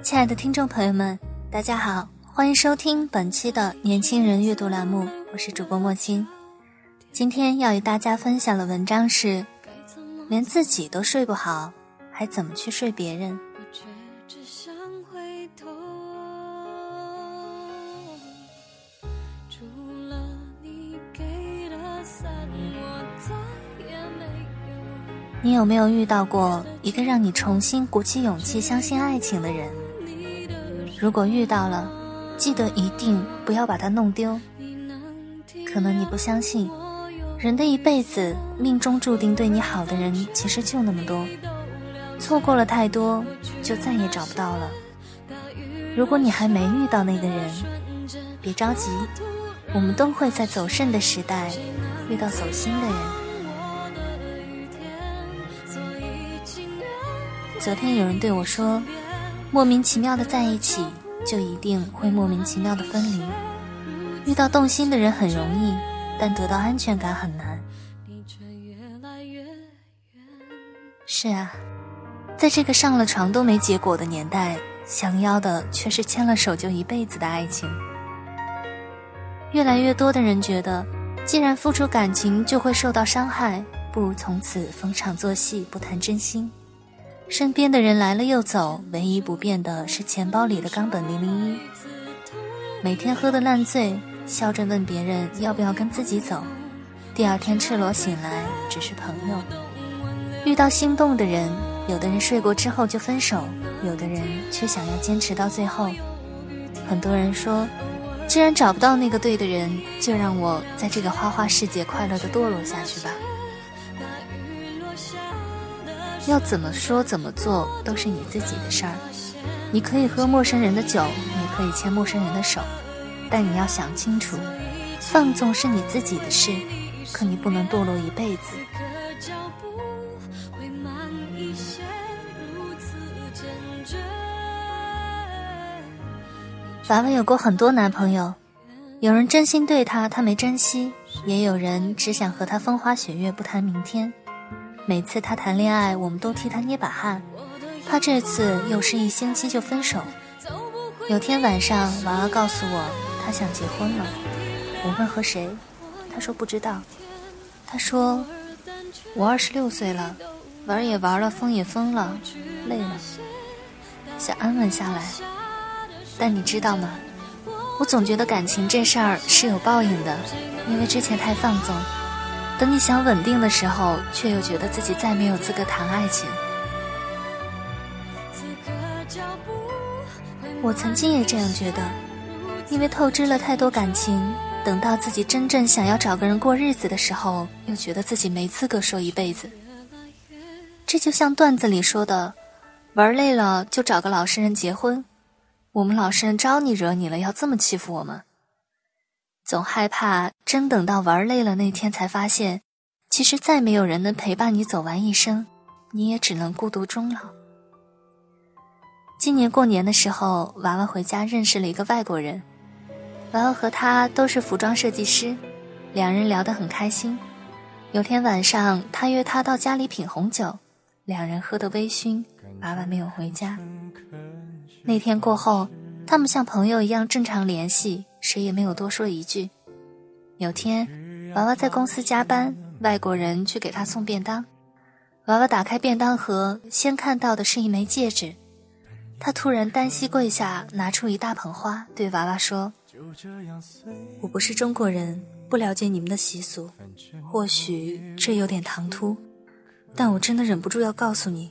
亲爱的听众朋友们，大家好，欢迎收听本期的年轻人阅读栏目，我是主播莫青。今天要与大家分享的文章是：连自己都睡不好，还怎么去睡别人？你有没有遇到过一个让你重新鼓起勇气相信爱情的人？如果遇到了，记得一定不要把它弄丢。可能你不相信，人的一辈子命中注定对你好的人其实就那么多，错过了太多，就再也找不到了。如果你还没遇到那个人，别着急，我们都会在走肾的时代遇到走心的人。昨天有人对我说。莫名其妙的在一起，就一定会莫名其妙的分离。遇到动心的人很容易，但得到安全感很难。是啊，在这个上了床都没结果的年代，想要的却是牵了手就一辈子的爱情。越来越多的人觉得，既然付出感情就会受到伤害，不如从此逢场作戏，不谈真心。身边的人来了又走，唯一不变的是钱包里的冈本零零一。每天喝得烂醉，笑着问别人要不要跟自己走。第二天赤裸醒来，只是朋友。遇到心动的人，有的人睡过之后就分手，有的人却想要坚持到最后。很多人说，既然找不到那个对的人，就让我在这个花花世界快乐的堕落下去吧。要怎么说怎么做都是你自己的事儿，你可以喝陌生人的酒，也可以牵陌生人的手，但你要想清楚，放纵是你自己的事，可你不能堕落一辈子。娃娃有过很多男朋友，有人真心对他，他没珍惜；也有人只想和他风花雪月，不谈明天。每次他谈恋爱，我们都替他捏把汗，怕这次又是一星期就分手。有天晚上，娃娃告诉我，他想结婚了。我问和谁，他说不知道。他说，我二十六岁了，玩也玩了，疯也疯了，累了，想安稳下来。但你知道吗？我总觉得感情这事儿是有报应的，因为之前太放纵。等你想稳定的时候，却又觉得自己再没有资格谈爱情。我曾经也这样觉得，因为透支了太多感情，等到自己真正想要找个人过日子的时候，又觉得自己没资格说一辈子。这就像段子里说的，玩累了就找个老实人结婚。我们老实人招你惹你了，要这么欺负我们？总害怕真等到玩累了那天，才发现，其实再没有人能陪伴你走完一生，你也只能孤独终老。今年过年的时候，娃娃回家认识了一个外国人，娃娃和他都是服装设计师，两人聊得很开心。有天晚上，他约他到家里品红酒，两人喝得微醺，娃娃没有回家。那天过后，他们像朋友一样正常联系。谁也没有多说一句。有天，娃娃在公司加班，外国人去给他送便当。娃娃打开便当盒，先看到的是一枚戒指。他突然单膝跪下，拿出一大捧花，对娃娃说：“我不是中国人，不了解你们的习俗，或许这有点唐突。但我真的忍不住要告诉你，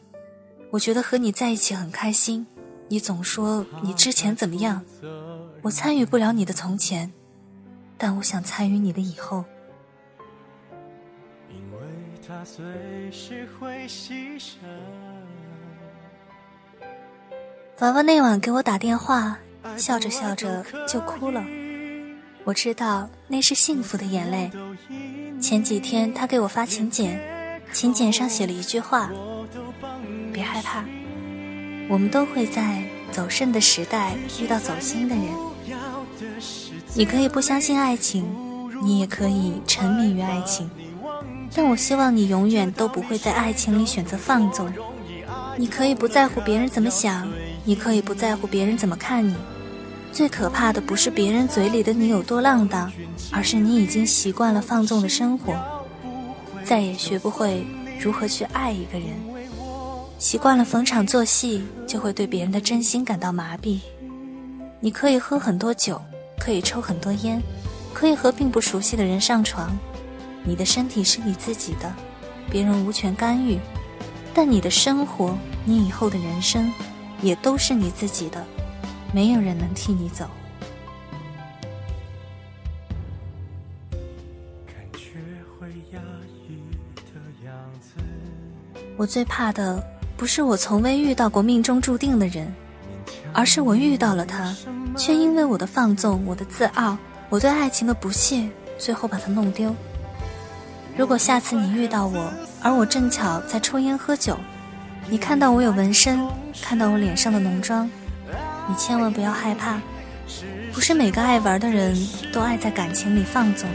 我觉得和你在一起很开心。你总说你之前怎么样，我参与不了你的从前，但我想参与你的以后。娃娃那晚给我打电话，笑着笑着就哭了。我知道那是幸福的眼泪。前几天他给我发请柬，请柬上写了一句话：“别害怕，我们都会在走肾的时代遇到走心的人。你可以不相信爱情，你也可以沉迷于爱情，但我希望你永远都不会在爱情里选择放纵。你可以不在乎别人怎么想，你可以不在乎别人怎么看你。最可怕的不是别人嘴里的你有多浪荡。”而是你已经习惯了放纵的生活，再也学不会如何去爱一个人。习惯了逢场作戏，就会对别人的真心感到麻痹。你可以喝很多酒，可以抽很多烟，可以和并不熟悉的人上床。你的身体是你自己的，别人无权干预。但你的生活，你以后的人生，也都是你自己的，没有人能替你走。我最怕的不是我从未遇到过命中注定的人，而是我遇到了他，却因为我的放纵、我的自傲、我对爱情的不屑，最后把他弄丢。如果下次你遇到我，而我正巧在抽烟喝酒，你看到我有纹身，看到我脸上的浓妆，你千万不要害怕，不是每个爱玩的人都爱在感情里放纵。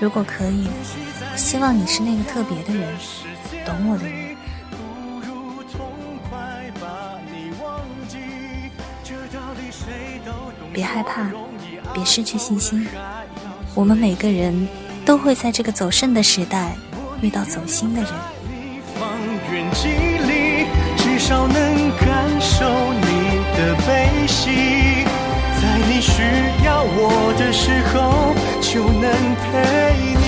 如果可以，我希望你是那个特别的人。懂我的人，别害怕，别失去信心。我们每个人都会在这个走肾的时代遇到走心的人。至少能感受你的悲喜，在你需要我的时候就能陪你。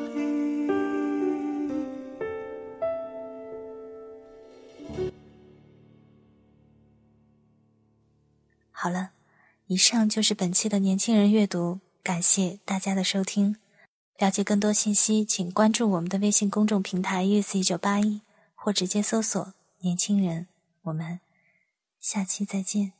好了，以上就是本期的年轻人阅读，感谢大家的收听。了解更多信息，请关注我们的微信公众平台 us 一九八一”，或直接搜索“年轻人”。我们下期再见。